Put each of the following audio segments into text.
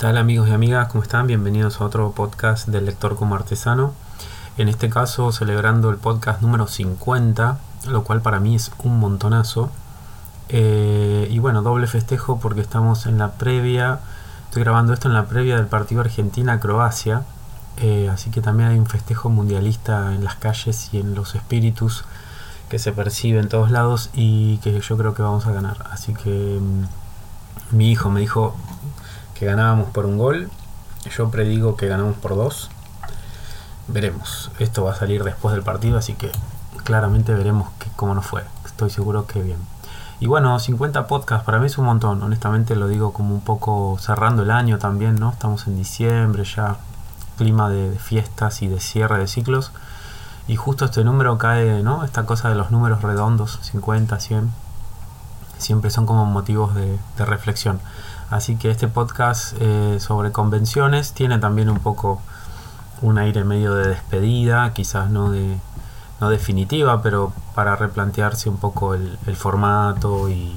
tal amigos y amigas? ¿Cómo están? Bienvenidos a otro podcast del lector como artesano. En este caso celebrando el podcast número 50, lo cual para mí es un montonazo. Eh, y bueno, doble festejo porque estamos en la previa, estoy grabando esto en la previa del partido Argentina-Croacia. Eh, así que también hay un festejo mundialista en las calles y en los espíritus que se percibe en todos lados y que yo creo que vamos a ganar. Así que mm, mi hijo me dijo, que ganábamos por un gol. Yo predigo que ganamos por dos. Veremos. Esto va a salir después del partido, así que claramente veremos cómo nos fue. Estoy seguro que bien. Y bueno, 50 podcasts para mí es un montón. Honestamente lo digo como un poco cerrando el año también, ¿no? Estamos en diciembre ya, clima de, fiestas y de cierre de ciclos. Y justo este número cae, ¿no? Esta cosa de los números redondos, 50, 100, siempre son como motivos de reflexión. Así que este podcast eh, sobre convenciones tiene también un poco un aire medio de despedida, quizás no de no definitiva, pero para replantearse un poco el, formato y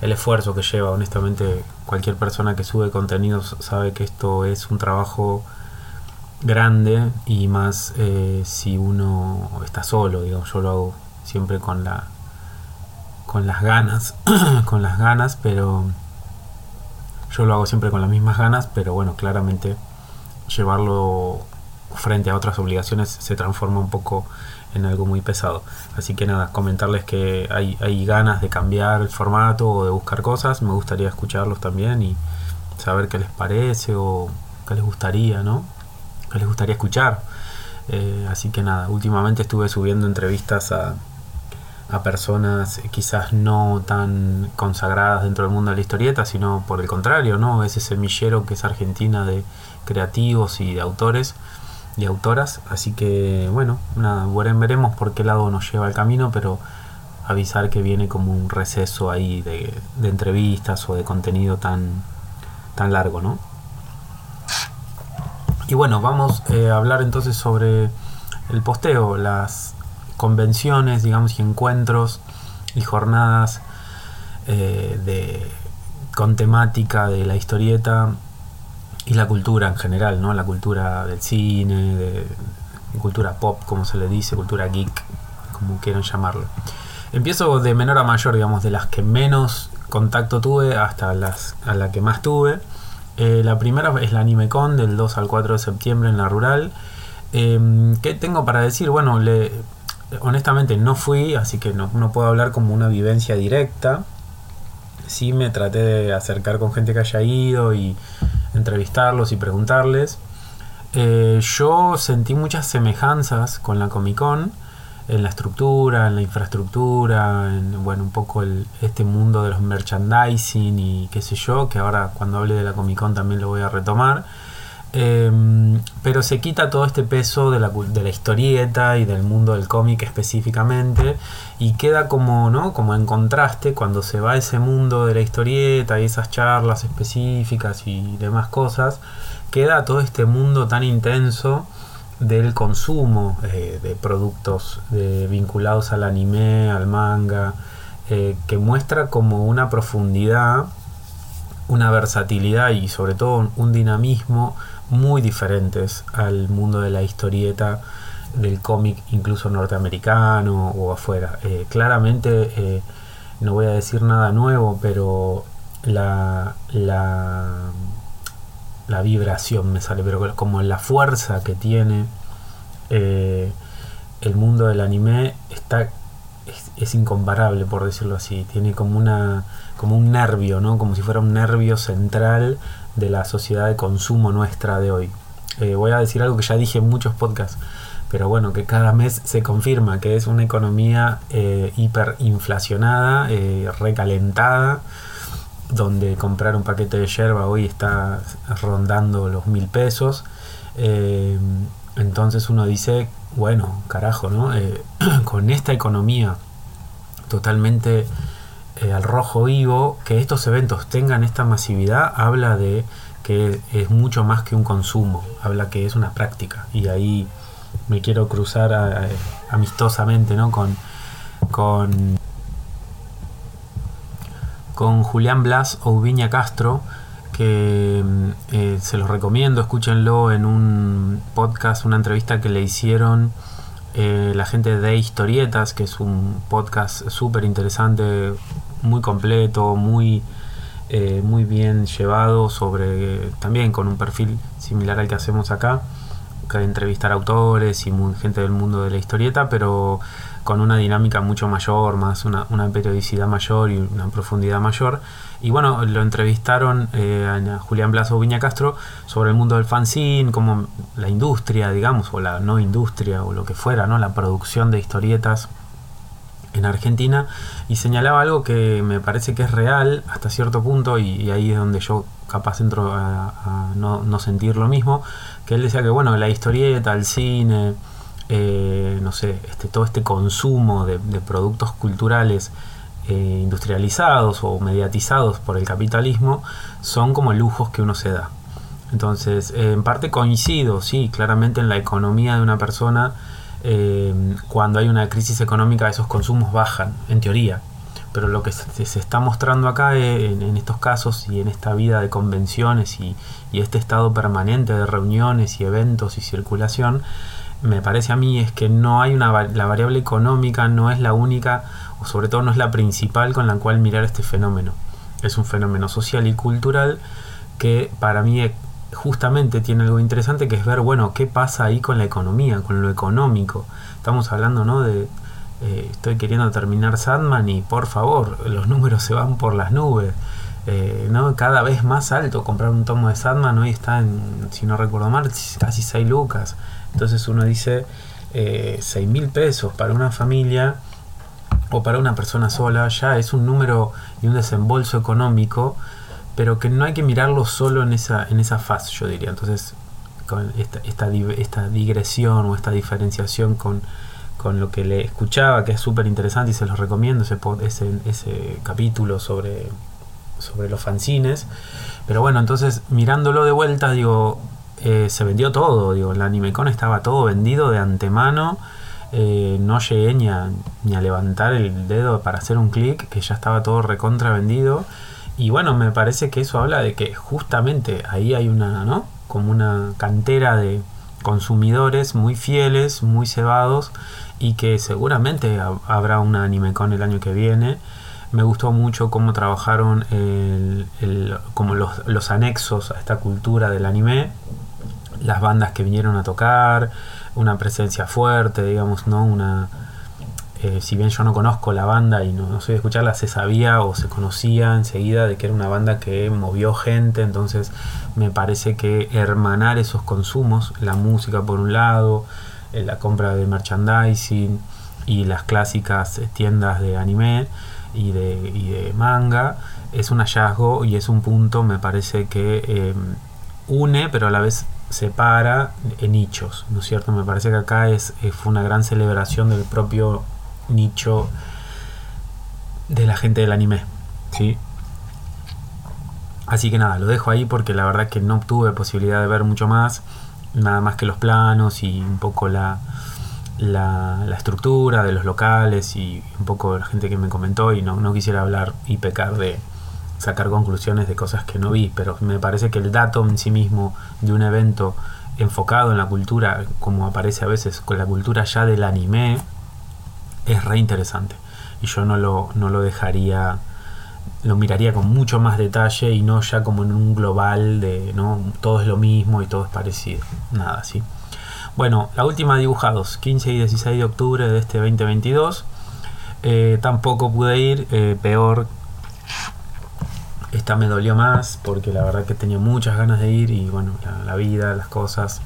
el esfuerzo que lleva. Honestamente, cualquier persona que sube contenidos sabe que esto es un trabajo grande y más eh, si uno está solo, yo lo hago siempre con la con las ganas, con las ganas, pero yo lo hago siempre con las mismas ganas, pero bueno, claramente llevarlo frente a otras obligaciones se transforma un poco en algo muy pesado. Así que nada, comentarles que hay, hay ganas de cambiar el formato o de buscar cosas. Me gustaría escucharlos también y saber qué les parece o qué les gustaría, ¿no? ¿Qué les gustaría escuchar? Eh, así que nada, últimamente estuve subiendo entrevistas a, a personas quizás no tan consagradas dentro del mundo de la historieta, sino por el contrario, ¿no? Ese semillero que es Argentina de creativos y de autores y autoras. Así que, bueno, nada, veremos por qué lado nos lleva el camino, pero avisar que viene como un receso ahí de, entrevistas o de contenido tan, tan largo, ¿no? Y bueno, vamos eh, a hablar entonces sobre el posteo, las convenciones, digamos, y encuentros y jornadas eh, con temática de la historieta y la cultura en general, ¿no? La cultura del cine, cultura pop, como se le dice, cultura geek, como quieran llamarlo. Empiezo de menor a mayor, digamos, de las que menos contacto tuve hasta las a la que más tuve. Eh, la primera es la AnimeCon del 2 al 4 de septiembre en la rural. Eh, ¿Qué tengo para decir? Bueno, le, honestamente no fui, así que no, puedo hablar como una vivencia directa. Sí me traté de acercar con gente que haya ido y entrevistarlos y preguntarles. Eh, yo sentí muchas semejanzas con la Comic Con en la estructura, en la infraestructura, en bueno, un poco este mundo de los merchandising y qué sé yo, que ahora cuando hable de la Comic Con también lo voy a retomar. Em, pero se quita todo este peso de la, de la historieta y del mundo del cómic específicamente y queda como, ¿no? como en contraste cuando se va ese mundo de la historieta y esas charlas específicas y demás cosas, queda todo este mundo tan intenso del consumo eh, de productos vinculados al anime, al manga, eh, que muestra como una profundidad, una versatilidad y sobre todo un dinamismo muy diferentes al mundo de la historieta del cómic incluso norteamericano o afuera. Eh, claramente eh, no voy a decir nada nuevo, pero la, la, vibración me sale, pero como la fuerza que tiene eh, el mundo del anime está es, es, incomparable por decirlo así. Tiene como una como un nervio, ¿no? Como si fuera un nervio central de la sociedad de consumo nuestra de hoy. Eh, voy a decir algo que ya dije en muchos podcasts, pero bueno, que cada mes se confirma que es una economía eh, hiperinflacionada, eh, recalentada, donde comprar un paquete de yerba hoy está rondando los mil pesos. entonces uno dice, bueno, carajo, ¿no? con esta economía totalmente eh, al rojo vivo, que estos eventos tengan esta masividad, habla de que es mucho más que un consumo, habla que es una práctica. Y ahí me quiero cruzar amistosamente ¿no? con, con, con Julián Blas o Viña Castro, que mm, eh, se los recomiendo, escúchenlo en un podcast, una entrevista que le hicieron eh, la gente de Historietas, que es un podcast súper interesante, muy completo, muy, eh, muy bien llevado, sobre también con un perfil similar al que hacemos acá, que entrevistar autores y gente del mundo de la historieta, pero con una dinámica mucho mayor, más una, una periodicidad mayor y una profundidad mayor. Y bueno, lo entrevistaron eh, a Julián Blaso Viña Castro sobre el mundo del fanzine, como la industria, digamos, o la no industria, o lo que fuera, ¿no? La producción de historietas en Argentina y señalaba algo que me parece que es real hasta cierto punto y, ahí es donde yo capaz entro a, no, no, sentir lo mismo, que él decía que bueno, la historieta, el cine, eh, no sé, este, todo este consumo de, productos culturales eh, industrializados o mediatizados por el capitalismo son como lujos que uno se da. Entonces, eh, en parte coincido, sí, claramente en la economía de una persona, cuando hay una crisis económica esos consumos bajan, en teoría. Pero lo que se, está mostrando acá en, estos casos y en esta vida de convenciones y este estado permanente de reuniones y eventos y circulación, me parece a mí es que no hay una la variable económica no es la única o sobre todo no es la principal con la cual mirar este fenómeno. Es un fenómeno social y cultural que para mí justamente tiene algo interesante que es ver, bueno, qué pasa ahí con la economía, con lo económico. Estamos hablando, ¿no? De, eh, estoy queriendo terminar Sandman y por favor, los números se van por las nubes. Eh, ¿no? Cada vez más alto comprar un tomo de Sandman, hoy está en, si no recuerdo mal, casi 6 lucas. Entonces uno dice eh, 6 mil pesos para una familia o para una persona sola ya es un número y un desembolso económico, pero que no hay que mirarlo solo en esa, en esa fase, yo diría. Entonces, con esta, esta, digresión o esta diferenciación con, con lo que le escuchaba, que es súper interesante y se los recomiendo, ese, ese, ese capítulo sobre, sobre los fanzines. Pero bueno, entonces mirándolo de vuelta, digo, eh, se vendió todo, digo, la AnimeCon estaba todo vendido de antemano. Eh, no llegué ni a, levantar el dedo para hacer un clic, que ya estaba todo recontra vendido. Y bueno, me parece que eso habla de que justamente ahí hay una, ¿no? Como una cantera de consumidores muy fieles, muy cebados y que seguramente habrá una AnimeCon el año que viene. Me gustó mucho cómo trabajaron como los anexos a esta cultura del anime las bandas que vinieron a tocar, una presencia fuerte, digamos, ¿no? Una, eh, si bien yo no conozco la banda y no, soy de escucharla, se sabía o se conocía enseguida de que era una banda que movió gente, entonces me parece que hermanar esos consumos, la música por un lado, eh, la compra de merchandising y las clásicas tiendas de anime y de, y de manga, es un hallazgo y es un punto, me parece que eh, une, pero a la vez separa en nichos, ¿no es cierto? Me parece que acá es, eh, fue una gran celebración del propio nicho de la gente del anime, ¿sí? Así que nada, lo dejo ahí porque la verdad que no tuve posibilidad de ver mucho más, nada más que los planos y un poco la, la, estructura de los locales y un poco la gente que me comentó y no, no quisiera hablar y pecar de, sacar conclusiones de cosas que no vi, pero me parece que el dato en sí mismo de un evento enfocado en la cultura, como aparece a veces con la cultura ya del anime, es re interesante. Y yo no lo, no lo dejaría, lo miraría con mucho más detalle y no ya como en un global de no todo es lo mismo y todo es parecido. Nada así. Bueno, la última dibujados, 15 y 16 de octubre de este 2022. Eh, tampoco pude ir, eh, peor esta me dolió más porque la verdad que tenía muchas ganas de ir y bueno, la, vida, las cosas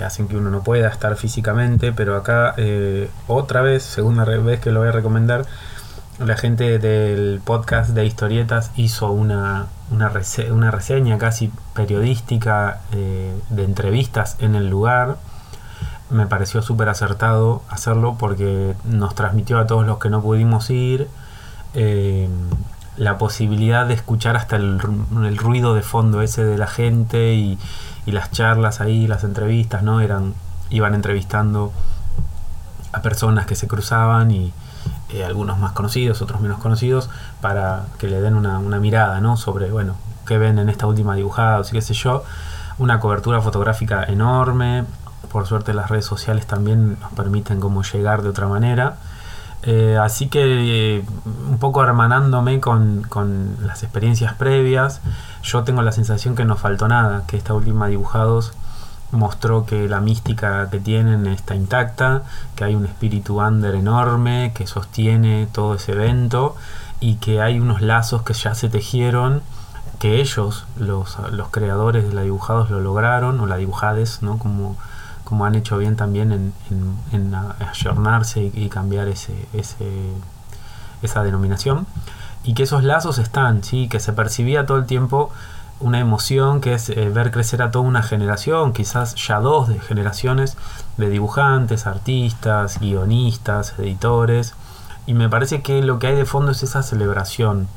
eh, hacen que uno no pueda estar físicamente, pero acá eh, otra vez, segunda vez que lo voy a recomendar, la gente del podcast de historietas hizo una, una, reseña casi periodística eh, de entrevistas en el lugar. Me pareció súper acertado hacerlo porque nos transmitió a todos los que no pudimos ir la posibilidad de escuchar hasta el, ruido de fondo ese de la gente y, las charlas ahí, las entrevistas, ¿no? Eran, iban entrevistando a personas que se cruzaban y eh, algunos más conocidos, otros menos conocidos, para que le den una, mirada, ¿no? Sobre, bueno, que ven en esta última dibujada, o qué sé yo, una cobertura fotográfica enorme, por suerte las redes sociales también nos permiten como llegar de otra manera. Eh, así que un poco hermanándome con, con, las experiencias previas, yo tengo la sensación que no faltó nada, que esta última dibujados mostró que la mística que tienen está intacta, que hay un espíritu under enorme que sostiene todo ese evento y que hay unos lazos que ya se tejieron, que ellos, los, los creadores de la dibujados, lo lograron, o la dibujades, ¿no? como, como han hecho bien también en, en, ayornarse y, cambiar ese, ese, esa denominación, y que esos lazos están, ¿sí? que se percibía todo el tiempo una emoción que es eh, ver crecer a toda una generación, quizás ya dos de generaciones de dibujantes, artistas, guionistas, editores, y me parece que lo que hay de fondo es esa celebración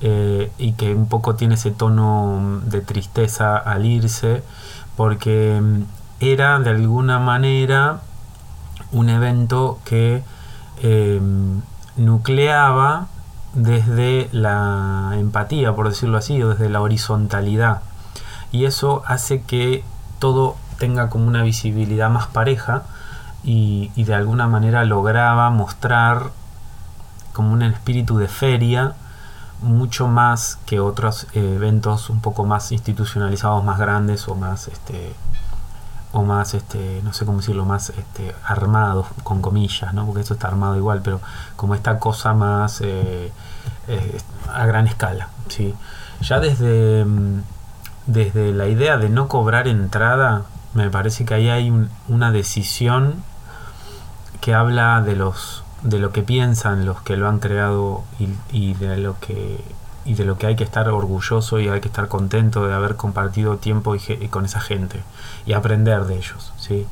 eh, y que un poco tiene ese tono de tristeza al irse, porque mm, era de alguna manera un evento que eh, nucleaba desde la empatía, por decirlo así, o desde la horizontalidad. Y eso hace que todo tenga como una visibilidad más pareja y, de alguna manera lograba mostrar como un espíritu de feria mucho más que otros eventos un poco más institucionalizados, más grandes o más este, o más, este, no sé cómo decirlo, más este, armados, con comillas, ¿no? porque eso está armado igual, pero como esta cosa más eh, eh, a gran escala. ¿sí? Ya desde, mm, desde la idea de no cobrar entrada, me parece que ahí hay una decisión que habla de los de lo que piensan los que lo han creado y, y de lo que y de lo que hay que estar orgulloso y hay que estar contento de haber compartido tiempo con esa gente y aprender de ellos. ¿sí?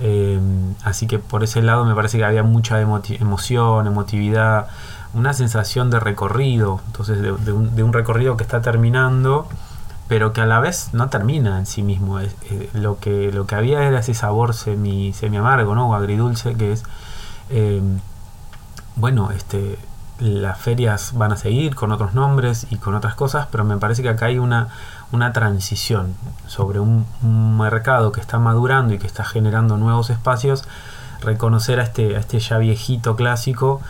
Eh, así que por ese lado me parece que había mucha emoción, emotividad, una sensación de recorrido, entonces de, un, recorrido que está terminando, pero que a la vez no termina en sí mismo. Eh, lo, que, lo que había era ese sabor semi, semi amargo, ¿no? o agridulce, que es, eh, bueno, este las ferias van a seguir con otros nombres y con otras cosas, pero me parece que acá hay una, una transición sobre un, mercado que está madurando y que está generando nuevos espacios, reconocer a este, a este ya viejito clásico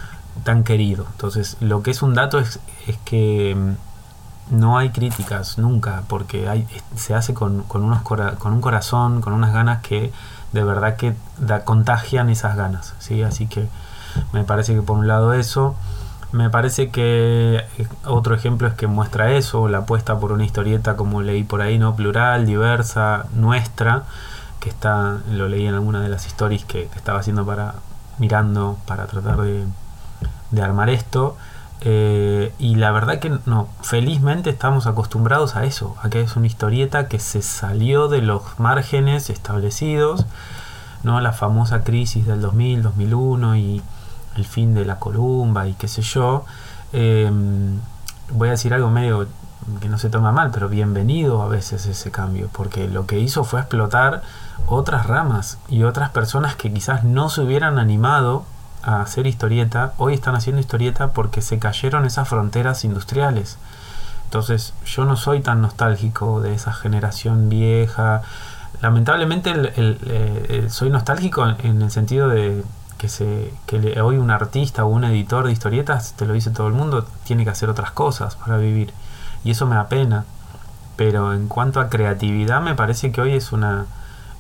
tan querido. Entonces, lo que es un dato es, es que mm, no hay críticas nunca, porque hay, se hace con, con, unos con un corazón, con unas ganas que de verdad que da, contagian esas ganas. ¿sí? Así que me parece que por un lado eso, me parece que eh, otro ejemplo es que muestra eso, la apuesta por una historieta como leí por ahí, ¿no? Plural, diversa, nuestra, que está, lo leí en alguna de las stories que, estaba haciendo para, mirando para tratar de, armar esto. Eh, y la verdad que no, felizmente estamos acostumbrados a eso, a que es una historieta que se salió de los márgenes establecidos, ¿no? La famosa crisis del 2000, 2001 y el fin de la columba y qué sé yo, em, voy a decir algo medio que no se toma mal, pero bienvenido a veces ese cambio, porque lo que hizo fue explotar otras ramas y otras personas que quizás no se hubieran animado a hacer historieta, hoy están haciendo historieta porque se cayeron esas fronteras industriales. Entonces yo no soy tan nostálgico de esa generación vieja. Lamentablemente eh, soy nostálgico en el sentido de que, se, que hoy un artista o un editor de historietas, te lo dice todo el mundo, tiene que hacer otras cosas para vivir. Y eso me apena. Pero en cuanto a creatividad, me parece que hoy es una,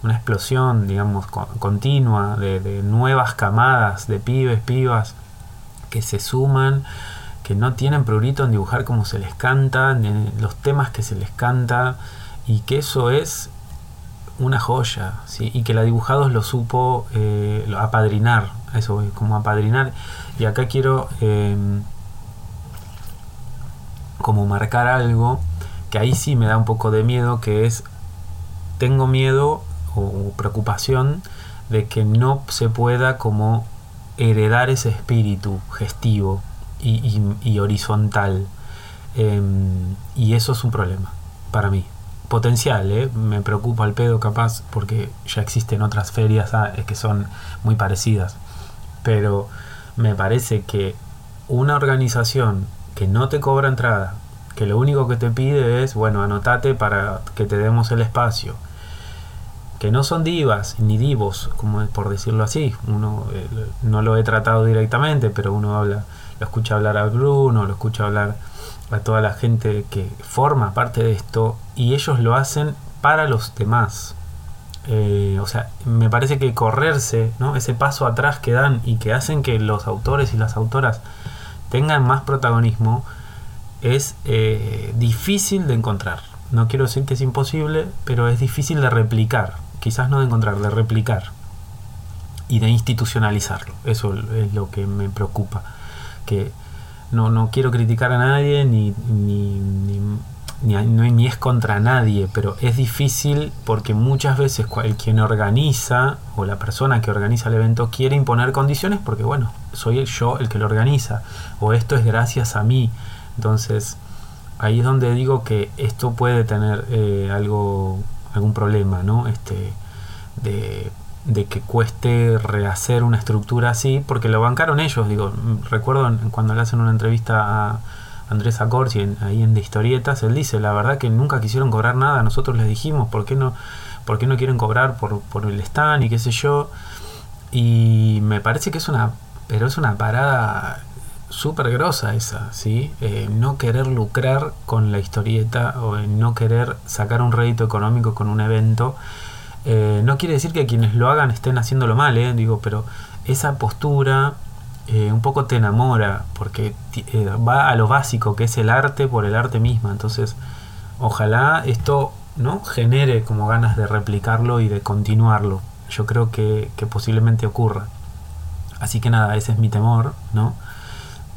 una explosión, digamos, continua de, nuevas camadas de pibes, pibas que se suman, que no tienen prurito en dibujar como se les canta, los temas que se les canta, y que eso es una joya, y que la dibujados lo supo eh, apadrinar, eso como apadrinar. Y acá quiero em, como marcar algo que ahí sí me da un poco de miedo, que es, tengo miedo o preocupación de que no se pueda como heredar ese espíritu gestivo y, horizontal. Em, y eso es un problema para mí potencial, ¿eh? me preocupa el pedo capaz porque ya existen otras ferias ah, que son muy parecidas, pero me parece que una organización que no te cobra entrada, que lo único que te pide es, bueno, anotate para que te demos el espacio. Que no son divas ni divos, como por decirlo así. Uno eh, no lo he tratado directamente, pero uno habla, lo escucha hablar a Bruno, lo escucha hablar a toda la gente que forma parte de esto y ellos lo hacen para los demás. Eh, o sea, me parece que correrse, ¿no? ese paso atrás que dan y que hacen que los autores y las autoras tengan más protagonismo, es eh, difícil de encontrar. No quiero decir que es imposible, pero es difícil de replicar. Quizás no de encontrar, de replicar. Y de institucionalizarlo. Eso es lo que me preocupa. Que no, no quiero criticar a nadie ni, ni, ni, ni, es contra nadie, pero es difícil porque muchas veces el quien organiza o la persona que organiza el evento quiere imponer condiciones porque, bueno, soy yo el que lo organiza o esto es gracias a mí. Entonces, ahí es donde digo que esto puede tener eh, algo, algún problema, ¿no? Este, de, de, que cueste rehacer una estructura así, porque lo bancaron ellos. Digo, recuerdo cuando le hacen una entrevista a Andrés Acorsi ahí en De Historietas, él dice, la verdad que nunca quisieron cobrar nada, nosotros les dijimos, ¿por qué no, por qué no quieren cobrar por, por el stand y qué sé yo? Y me parece que es una, pero es una parada súper grosa esa, ¿sí? Eh, no querer lucrar con la historieta o no querer sacar un rédito económico con un evento. Eh, no quiere decir que quienes lo hagan estén haciéndolo mal, ¿eh? Digo, pero esa postura eh, un poco te enamora porque va a lo básico que es el arte por el arte misma. Entonces, ojalá esto no genere como ganas de replicarlo y de continuarlo. Yo creo que, que posiblemente ocurra. Así que nada, ese es mi temor, ¿no?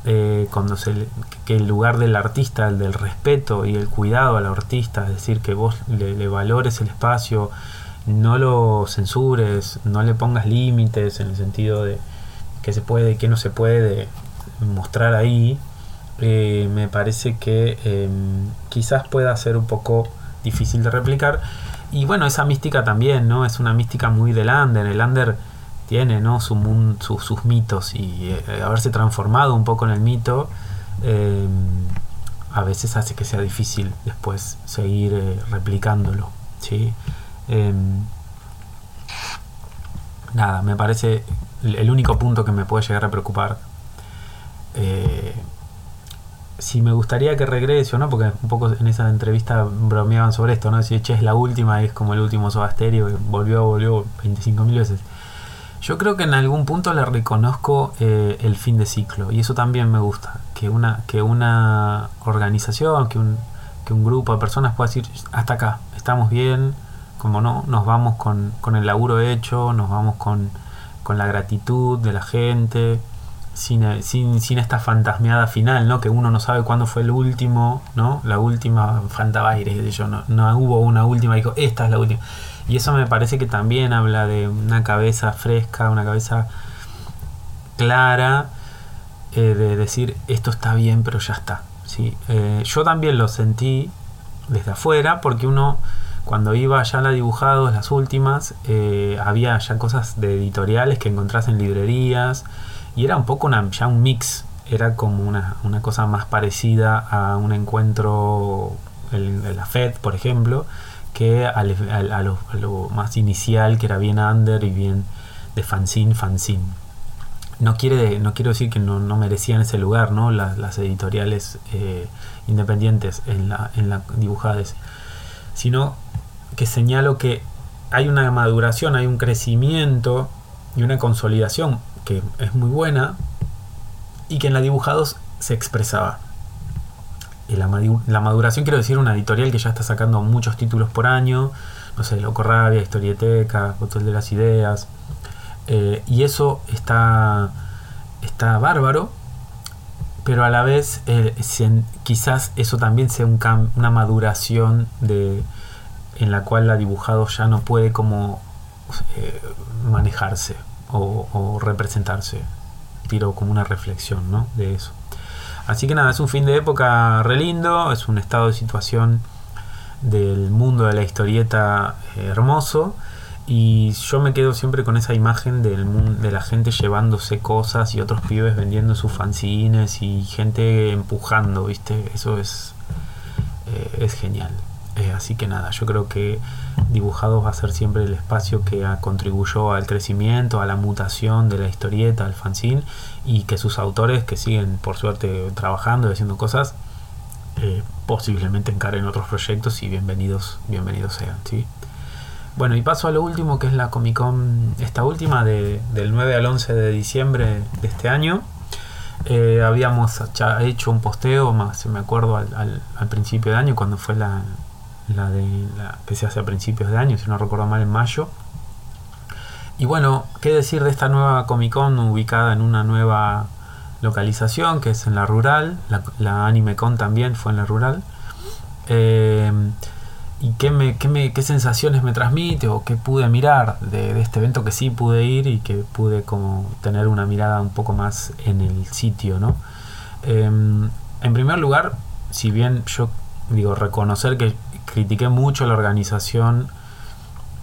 Eh, cuando se que el lugar del artista, el del respeto y el cuidado al artista, es decir, que vos le, valores el espacio, no lo censures, no le pongas límites en el sentido de que se puede y que no se puede mostrar ahí, eh, me parece que em, quizás pueda ser un poco difícil de replicar. Y bueno, esa mística también, ¿no? Es una mística muy del under. El under tiene ¿no? Su, sus mitos y eh, haberse transformado un poco en el mito eh, a veces hace que sea difícil después seguir eh, replicándolo. ¿sí? Em, nada, me parece el único punto que me puede llegar a preocupar. si me gustaría que regrese o no, porque un poco en esa entrevista bromeaban sobre esto, ¿no? Si che, es la última, es como el último Sobasterio, volvió, volvió 25.000 veces. Yo creo que en algún punto le reconozco eh, el fin de ciclo y eso también me gusta, que una, que una organización, que un, que un grupo de personas pueda decir, hasta acá, estamos bien, como no, nos vamos con, con el laburo hecho, nos vamos con, con la gratitud de la gente, sin, sin, sin, esta fantasmeada final, ¿no? Que uno no sabe cuándo fue el último, ¿no? La última fantabaire, yo no, no hubo una última, dijo, esta es la última. Y eso me parece que también habla de una cabeza fresca, una cabeza clara, eh, de decir esto está bien, pero ya está. ¿sí? Eh, yo también lo sentí desde afuera, porque uno cuando iba ya la dibujados, las últimas, eh, había ya cosas de editoriales que encontrás en librerías, y era un poco una, ya un mix, era como una, una cosa más parecida a un encuentro en la FED, por ejemplo, que a, lo, más inicial, que era bien under y bien de fanzine, fanzine. No, quiere, no quiero decir que no, merecían ese lugar, ¿no? Las, editoriales eh, independientes en la, en la dibujades, sino que señalo que hay una maduración, hay un crecimiento y una consolidación que es muy buena y que en la dibujados se expresaba. La, maduración, quiero decir, una editorial que ya está sacando muchos títulos por año, no sé, Loco Rabia, Historieteca, Hotel de las Ideas, eh, y eso está, está bárbaro, pero a la vez eh, quizás eso también sea un una maduración de, en la cual la dibujado ya no puede como eh, manejarse o, o, representarse. Tiro como una reflexión ¿no? de eso. Así que nada, es un fin de época re lindo, es un estado de situación del mundo de la historieta eh, hermoso. Y yo me quedo siempre con esa imagen del de la gente llevándose cosas y otros pibes vendiendo sus fanzines y gente empujando, ¿viste? Eso es eh, es genial. Eh, así que nada, yo creo que Dibujados va a ser siempre el espacio que contribuyó al crecimiento, a la mutación de la historieta, al fanzine, y que sus autores, que siguen por suerte trabajando y haciendo cosas, eh, posiblemente encaren otros proyectos y bienvenidos, bienvenidos sean. ¿sí? Bueno, y paso a lo último, que es la Comic Con, esta última, de, del 9 al 11 de diciembre de este año. Eh, habíamos hecho un posteo, más me acuerdo, al, principio de año, cuando fue la, la de que se hace a principios de año, si no recuerdo mal, en mayo. Y bueno, qué decir de esta nueva Comic Con ubicada en una nueva localización, que es en la rural, la, la Anime Con también fue en la rural. Eh, y qué, me, qué, me, qué sensaciones me transmite o qué pude mirar de, este evento que sí pude ir y que pude como tener una mirada un poco más en el sitio, ¿no? Em, en primer lugar, si bien yo digo reconocer que critiqué mucho la organización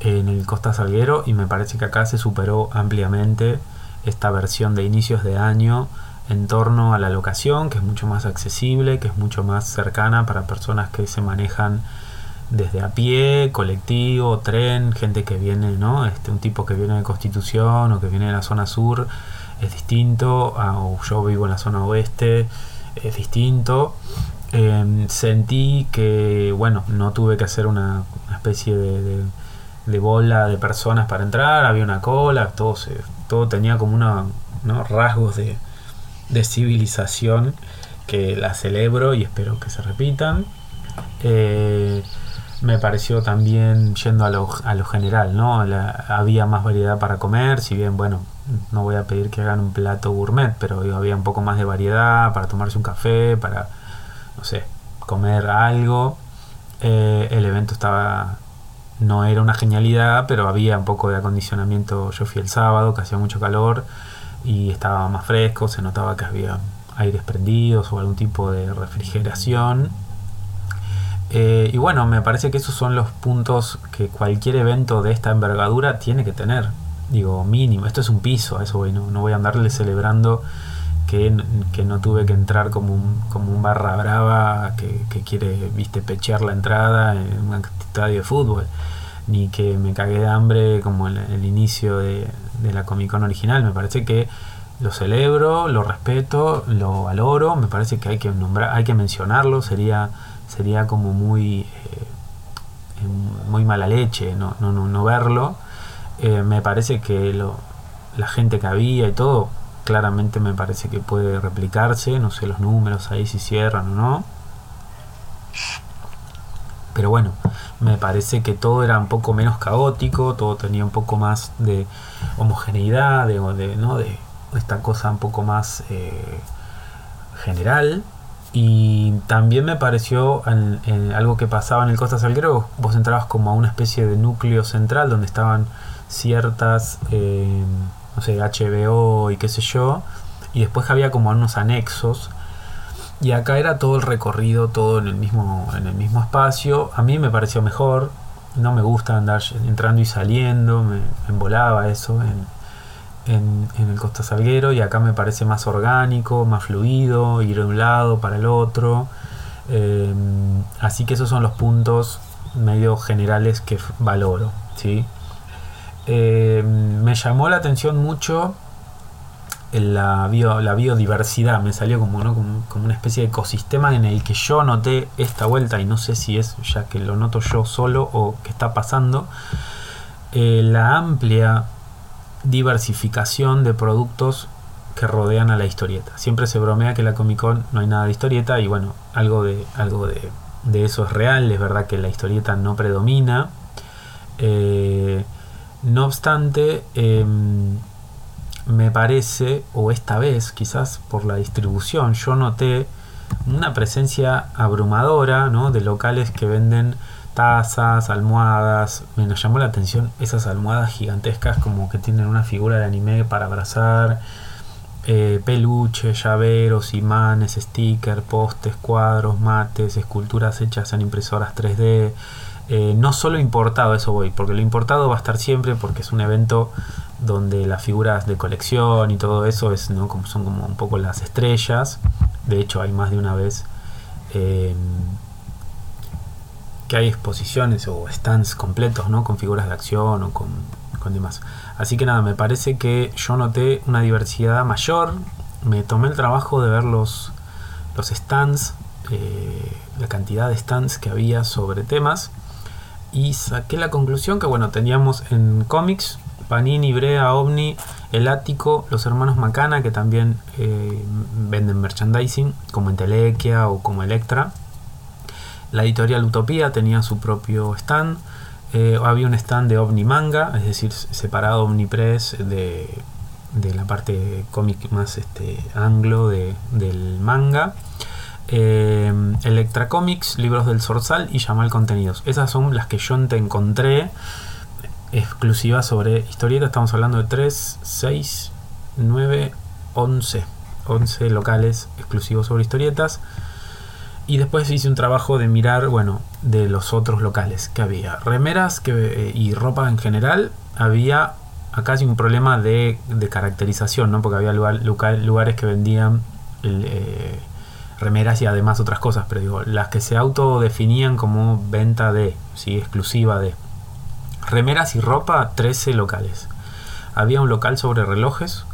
en el Costa Salguero y me parece que acá se superó ampliamente esta versión de inicios de año en torno a la locación, que es mucho más accesible, que es mucho más cercana para personas que se manejan desde a pie, colectivo, tren, gente que viene, ¿no? Este, un tipo que viene de Constitución o que viene de la zona sur es distinto, o yo vivo en la zona oeste, es distinto. Em, sentí que, bueno, no tuve que hacer una, especie de, bola de personas para entrar, había una cola, todo, se, todo tenía como una, rasgos de, de civilización que la celebro y espero que se repitan. Eh, me pareció también yendo a lo, a lo general, ¿no? había más variedad para comer, si bien, bueno, no voy a pedir que hagan un plato gourmet, pero había un poco más de variedad para tomarse un café, para, no sé, comer algo. Eh, el evento estaba, no era una genialidad, pero había un poco de acondicionamiento. Yo fui el sábado, que hacía mucho calor y estaba más fresco, se notaba que había aires prendidos o algún tipo de refrigeración eh, y bueno, me parece que esos son los puntos que cualquier evento de esta envergadura tiene que tener. Digo, mínimo, esto es un piso, eso voy, no, no voy a andarle celebrando que, no tuve que entrar como un, como un barra brava que, quiere, viste, pechear la entrada en un estadio de fútbol, ni que me cagué de hambre como el, el inicio de, de la Comic Con original. Me parece que lo celebro, lo respeto, lo valoro, me parece que hay que nombrar, hay que mencionarlo, sería sería como muy, eh, muy mala leche no, no, no, verlo. Eh, me parece que lo, la gente que había y todo, claramente me parece que puede replicarse, no sé los números ahí si cierran o no. Pero bueno, me parece que todo era un poco menos caótico, todo tenía un poco más de homogeneidad, de, de, ¿no? de esta cosa un poco más eh, general. Y también me pareció en, algo que pasaba en el Costa Salguero, vos entrabas como a una especie de núcleo central donde estaban ciertas, eh, no sé, HBO y qué sé yo, y después había como unos anexos, y acá era todo el recorrido, todo en el mismo, en el mismo espacio. A mí me pareció mejor, no me gusta andar entrando y saliendo, me, me embolaba eso. En, en, el Costa Salguero y acá me parece más orgánico, más fluido, ir de un lado para el otro. Eh, así que esos son los puntos medio generales que valoro. ¿sí? Eh, me llamó la atención mucho la, biodiversidad, me salió como, como, una especie de ecosistema en el que yo noté esta vuelta y no sé si es ya que lo noto yo solo o que está pasando. Eh, la amplia diversificación de productos que rodean a la historieta. Siempre se bromea que la Comic Con no hay nada de historieta y bueno, algo de, algo de, eso es real, es verdad que la historieta no predomina. Eh, no obstante, em, me parece, o esta vez quizás por la distribución, yo noté una presencia abrumadora ¿no? de locales que venden tazas, almohadas. Me nos llamó la atención esas almohadas gigantescas como que tienen una figura de anime para abrazar. Eh, peluches, llaveros, imanes, stickers, postes, cuadros, mates, esculturas hechas en impresoras 3D. Eh, no solo importado, eso voy, porque lo importado va a estar siempre porque es un evento donde las figuras de colección y todo eso es, ¿no? como, son como un poco las estrellas. De hecho hay más de una vez eh, que hay exposiciones o stands completos, ¿no? Con figuras de acción o con, con demás. Así que nada, me parece que yo noté una diversidad mayor. Me tomé el trabajo de ver los, los stands, eh, la cantidad de stands que había sobre temas. Y saqué la conclusión que, bueno, teníamos en cómics Panini, Brea, Omni, El Ático, los hermanos Macana, que también eh, venden merchandising, como Entelequia o como Electra. La editorial Utopía tenía su propio stand. Eh, había un stand de Omni Manga, es decir, separado Omnipress de, de la parte cómic más este, anglo de, del manga. Eh, Electra Comics, Libros del Sorsal y Yamal Contenidos. Esas son las que yo te encontré exclusivas sobre historietas. Estamos hablando de 3, 6, 9, 11. 11 locales exclusivos sobre historietas. Y después hice un trabajo de mirar, bueno, de los otros locales que había. Remeras que, eh, y ropa en general. Había acá hay un problema de, caracterización, ¿no? Porque había lugares que vendían eh, remeras y además otras cosas. Pero digo, las que se autodefinían como venta de, ¿sí? exclusiva de. Remeras y ropa, 13 locales. Había un local sobre relojes,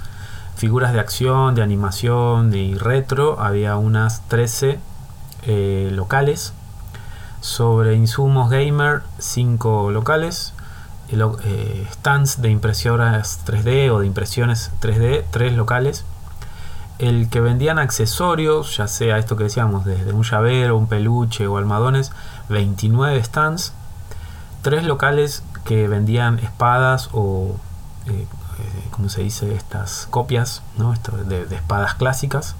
figuras de acción, de animación y retro. Había unas 13 eh, locales. Sobre insumos gamer, 5 locales. Eh, stands de impresoras 3D o de impresiones 3D, 3 locales. El que vendían accesorios, ya sea esto que decíamos, desde un llavero, un peluche o almadones, 29 stands. 3 locales que vendían espadas o, eh, como se dice, estas copias ¿no? de, de espadas clásicas.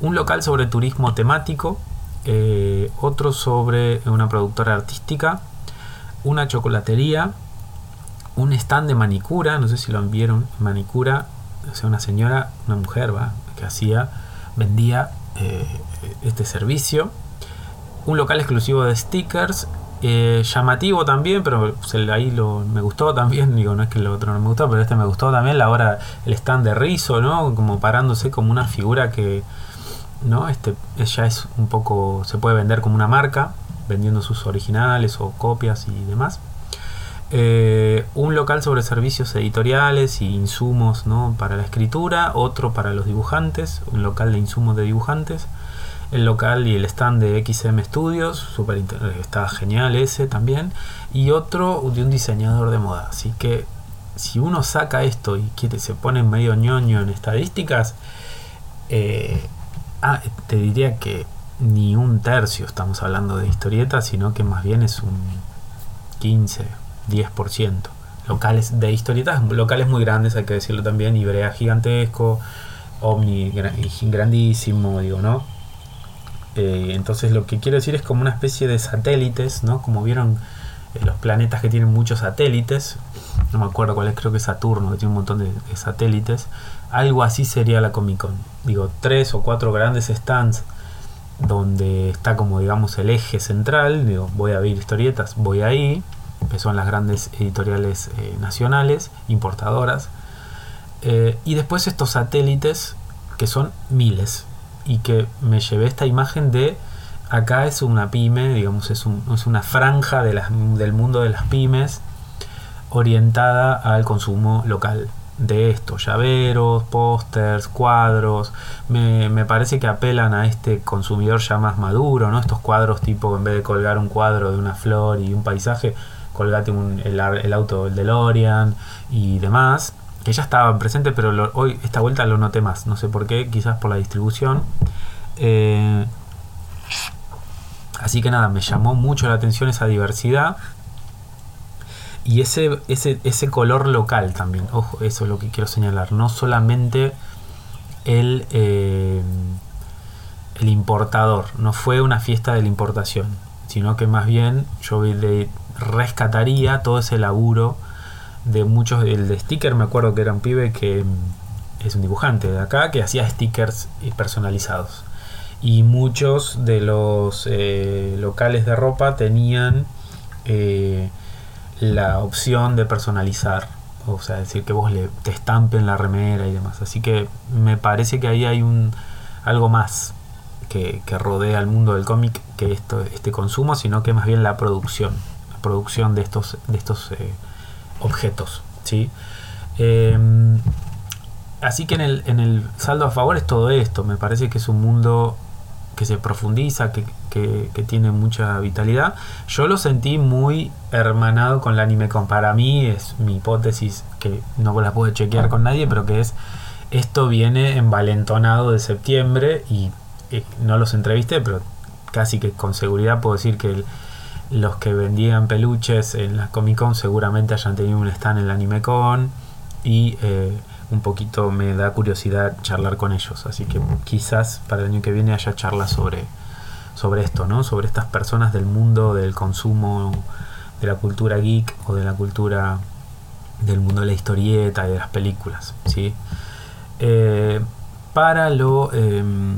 Un local sobre turismo temático, eh, otro sobre una productora artística, una chocolatería, un stand de manicura, no sé si lo vieron, manicura, o sea, una señora, una mujer, ¿va? que hacía, vendía eh, este servicio, un local exclusivo de stickers, eh, llamativo también, pero ahí lo, me gustó también, digo, no es que el otro no me gustó, pero este me gustó también, la hora, el stand de Rizo, ¿no? Como parándose como una figura que ¿no? Este ya es un poco, se puede vender como una marca, vendiendo sus originales o copias y demás. Eh, un local sobre servicios editoriales y insumos ¿no? para la escritura, otro para los dibujantes, un local de insumos de dibujantes, el local y el stand de XM Studios, super está genial ese también, y otro de un diseñador de moda. Así que si uno saca esto y se pone medio ñoño en estadísticas, eh, Ah, te diría que ni un tercio estamos hablando de historietas, sino que más bien es un 15, 10%. Locales de historietas, locales muy grandes, hay que decirlo también, Ibrea gigantesco, Omni grandísimo, digo, ¿no? Eh, entonces lo que quiero decir es como una especie de satélites, ¿no? Como vieron eh, los planetas que tienen muchos satélites, no me acuerdo cuál es, creo que Saturno, que tiene un montón de satélites, algo así sería la Comic Con. Digo, tres o cuatro grandes stands donde está como digamos el eje central. Digo, voy a ver historietas, voy ahí. Que son las grandes editoriales eh, nacionales, importadoras. Eh, y después estos satélites que son miles. Y que me llevé esta imagen de acá es una pyme, digamos, es, una franja del mundo de las pymes orientada al consumo local de esto, llaveros, pósters, cuadros. Me, parece que apelan a este consumidor ya más maduro, ¿no? Estos cuadros tipo, en vez de colgar un cuadro de una flor y un paisaje, colgate el, el, auto del DeLorean y demás, que ya estaban presentes, pero hoy esta vuelta lo noté más, no sé por qué, quizás por la distribución. Eh, así que nada, me llamó mucho la atención esa diversidad y ese, ese, ese color local también, ojo, eso es lo que quiero señalar, no solamente el, eh, el importador, no fue una fiesta de la importación, sino que más bien yo rescataría todo ese laburo de muchos, el de sticker. Me acuerdo que era un pibe que mm, es un dibujante de acá que hacía stickers personalizados. Y muchos de los eh, locales de ropa tenían eh, la opción de personalizar, o sea, decir que vos le, te estampen la remera y demás. Así que me parece que ahí hay un algo más que, rodea el mundo del cómic que esto, este consumo, sino que más bien la producción, la producción de estos, de estos eh, objetos. ¿sí? Em, así que en el, en el saldo a favor es todo esto, me parece que es un mundo que se profundiza, que, tiene mucha vitalidad. Yo lo sentí muy hermanado con el anime con. Para mí es mi hipótesis que no la puedo chequear con nadie, pero que es esto viene envalentonado de septiembre y eh, no los entrevisté, pero casi que con seguridad puedo decir que los que vendían peluches en la Comic Con seguramente hayan tenido un stand en la Anime Con y eh, un poquito me da curiosidad charlar con ellos. Así que quizás para el año que viene haya charlas sobre, sobre esto, ¿no? Sobre estas personas del mundo del consumo, de la cultura geek o de la cultura del mundo de la historieta y de las películas, ¿sí? Eh, para lo em,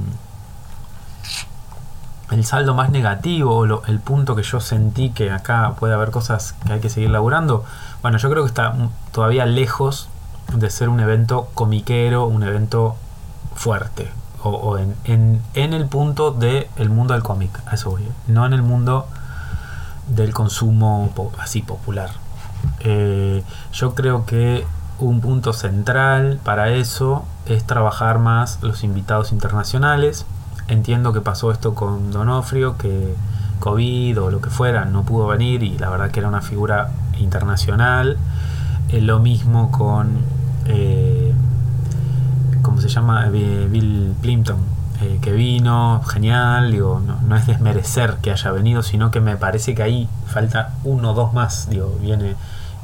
el saldo más negativo o el punto que yo sentí que acá puede haber cosas que hay que seguir laburando, bueno, yo creo que está todavía lejos de ser un evento comiquero, un evento fuerte, o, en, en, el punto del el mundo del cómic, eso voy, no en el mundo del consumo así popular. Eh, yo creo que un punto central para eso es trabajar más los invitados internacionales. Entiendo que pasó esto con Donofrio, que COVID o lo que fuera no pudo venir y la verdad que era una figura internacional. Eh, lo mismo con eh, ¿cómo se llama? Eh, Bill Plimpton, eh, que vino, genial, digo, no, es desmerecer que haya venido, sino que me parece que ahí falta uno o dos más, digo, viene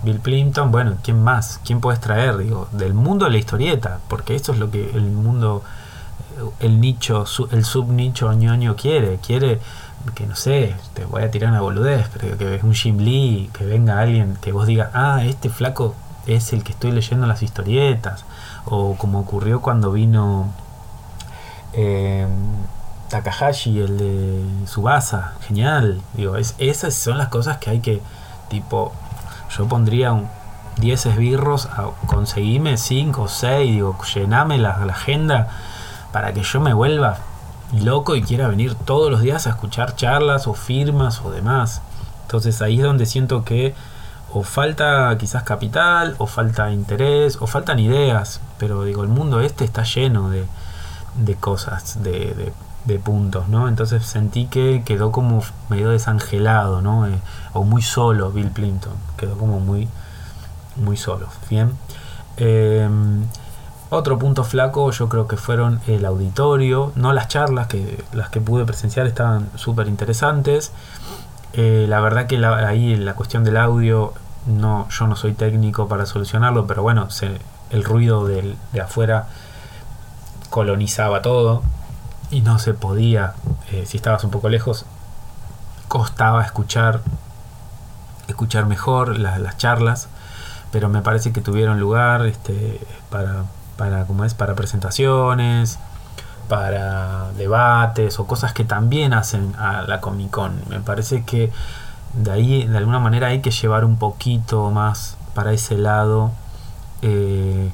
Bill Plimpton, bueno, ¿quién más? ¿Quién puedes traer? Digo, del mundo de la historieta, porque eso es lo que el mundo, el nicho, el subnicho ñoño quiere, quiere que no sé, te voy a tirar una boludez, pero que es un Jim Lee, que venga alguien que vos digas, ah, este flaco es el que estoy leyendo las historietas. O como ocurrió cuando vino eh, Takahashi, el de Subasa. Genial. Digo, es, esas son las cosas que hay que, tipo, yo pondría un 10 esbirros, a, conseguime 5 o 6, digo, llename la agenda para que yo me vuelva loco y quiera venir todos los días a escuchar charlas o firmas o demás. Entonces ahí es donde siento que o falta quizás capital, o falta interés, o faltan ideas, pero digo, el mundo este está lleno de, de cosas, de, de, puntos, ¿no? Entonces sentí que quedó como medio desangelado, ¿no? Eh, o muy solo Bill Clinton, quedó como muy, muy solo, ¿bien? Em, otro punto flaco yo creo que fueron el auditorio, no las charlas, que las que pude presenciar estaban súper interesantes. Eh, la verdad que la, ahí la cuestión del audio, no, yo no soy técnico para solucionarlo, pero bueno, el ruido de afuera colonizaba todo y no se podía, eh, si estabas un poco lejos, costaba escuchar, escuchar mejor las charlas, pero me parece que tuvieron lugar este, para, para, como es, para presentaciones, para debates o cosas que también hacen a la Comic Con. Me parece que de ahí, de alguna manera, hay que llevar un poquito más para ese lado, eh,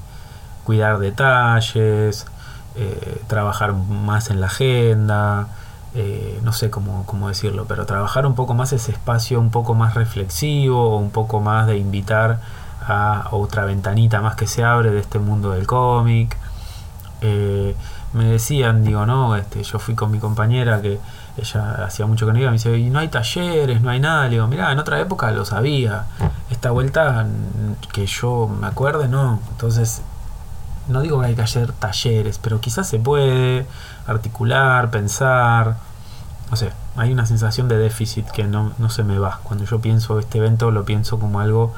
cuidar detalles, eh, trabajar más en la agenda. Eh, no sé cómo, cómo, decirlo, pero trabajar un poco más ese espacio un poco más reflexivo, un poco más de invitar a otra ventanita más que se abre de este mundo del cómic me decían, digo, no, este, yo fui con mi compañera que ella hacía mucho que no iba, me dice, y no hay talleres, no hay nada. Le digo, mira, en otra época lo sabía. Esta vuelta que yo me acuerde, no. Entonces, no digo que hay que hacer talleres, pero quizás se puede articular, pensar. No sé, hay una sensación de déficit que no, no se me va. Cuando yo pienso este evento, lo pienso como algo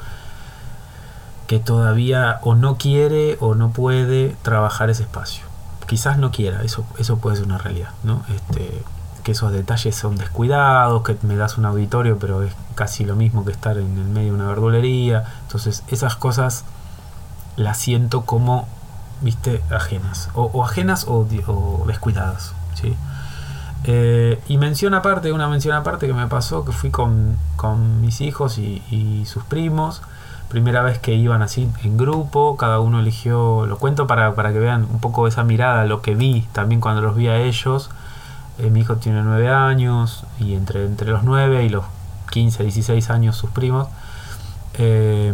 que todavía o no quiere o no puede trabajar ese espacio quizás no quiera, eso, eso puede ser una realidad, ¿no? Este, que esos detalles son descuidados, que me das un auditorio, pero es casi lo mismo que estar en el medio de una verdulería. Entonces, esas cosas las siento como, viste, ajenas. O, ajenas o, descuidadas, ¿sí? Eh, y mención aparte, una mención aparte que me pasó, que fui con, mis hijos y sus primos primera vez que iban así en grupo, cada uno eligió, lo cuento para, que vean un poco esa mirada, lo que vi también cuando los vi a ellos, Eh, mi hijo tiene 9 años y entre, entre los 9 y los 15, 16 años sus primos. Eh,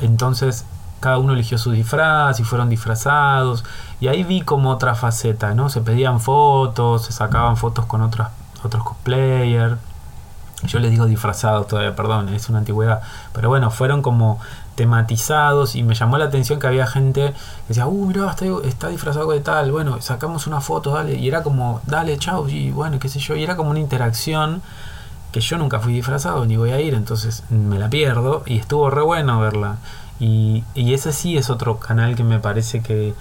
entonces cada uno eligió su disfraz y fueron disfrazados. Y ahí vi como otra faceta, ¿no? Se pedían fotos, se sacaban fotos con otros, otros cosplayers. Yo les digo disfrazados todavía, perdón, es una antigüedad. Pero bueno, fueron como tematizados y me llamó la atención que había gente que decía, uh, mira, está, está, disfrazado de tal, bueno, sacamos una foto, dale, y era como, dale, chao, y bueno, qué sé yo, y era como una interacción que yo nunca fui disfrazado ni voy a ir, entonces me la pierdo y estuvo re bueno verla. Y, y ese sí es otro canal que me parece que,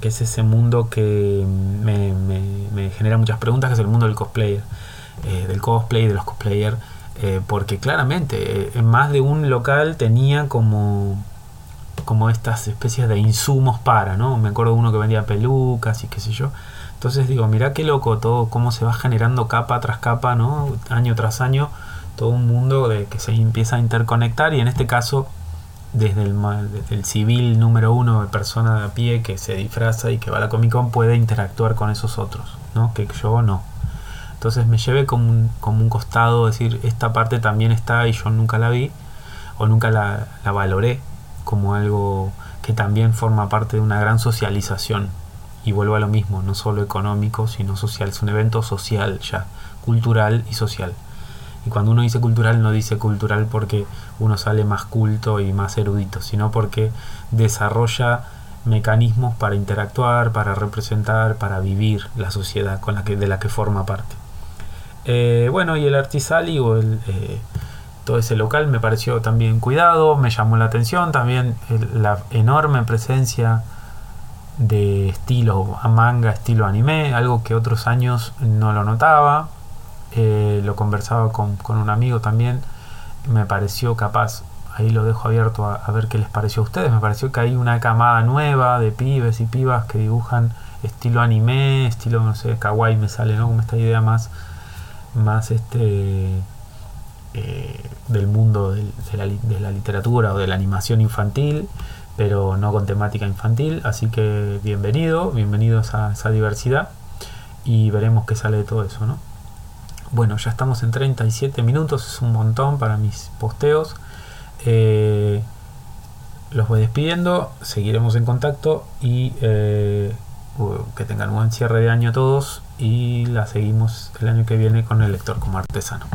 que es ese mundo que me, me, me, genera muchas preguntas, que es el mundo del cosplayer, eh, del cosplay, de los cosplayers eh, porque claramente en más de un local tenía como como estas especies de insumos para, ¿no? Me acuerdo de uno que vendía pelucas y qué sé yo. Entonces digo, mira qué loco todo, cómo se va generando capa tras capa, ¿no? Año tras año, todo un mundo de que se empieza a interconectar y en este caso desde el, desde el civil número uno persona de a pie que se disfraza y que va a la Comic Con puede interactuar con esos otros, ¿no? Que yo no. Entonces me llevé como un, como un costado, decir, esta parte también está y yo nunca la vi o nunca la, la valoré como algo que también forma parte de una gran socialización. Y vuelvo a lo mismo, no solo económico, sino social. Es un evento social ya, cultural y social. Y cuando uno dice cultural, no dice cultural porque uno sale más culto y más erudito, sino porque desarrolla mecanismos para interactuar, para representar, para vivir la sociedad con la que, de la que forma parte. Eh, bueno, y el Artisali o eh, todo ese local me pareció también cuidado, me llamó la atención también la enorme presencia de estilo manga, estilo anime, algo que otros años no lo notaba. Eh, lo conversaba con, con, un amigo también, me pareció capaz, ahí lo dejo abierto a, a, ver qué les pareció a ustedes, me pareció que hay una camada nueva de pibes y pibas que dibujan estilo anime, estilo, no sé, kawaii me sale, ¿no? Como esta idea más más este eh, del mundo de, la, literatura o de la animación infantil, pero no con temática infantil. Así que bienvenido, bienvenidos a esa diversidad y veremos qué sale de todo eso, ¿no? Bueno, ya estamos en 37 minutos, es un montón para mis posteos. Eh, los voy despidiendo, seguiremos en contacto y eh, que tengan buen cierre de año todos y la seguimos el año que viene con el lector como artesano.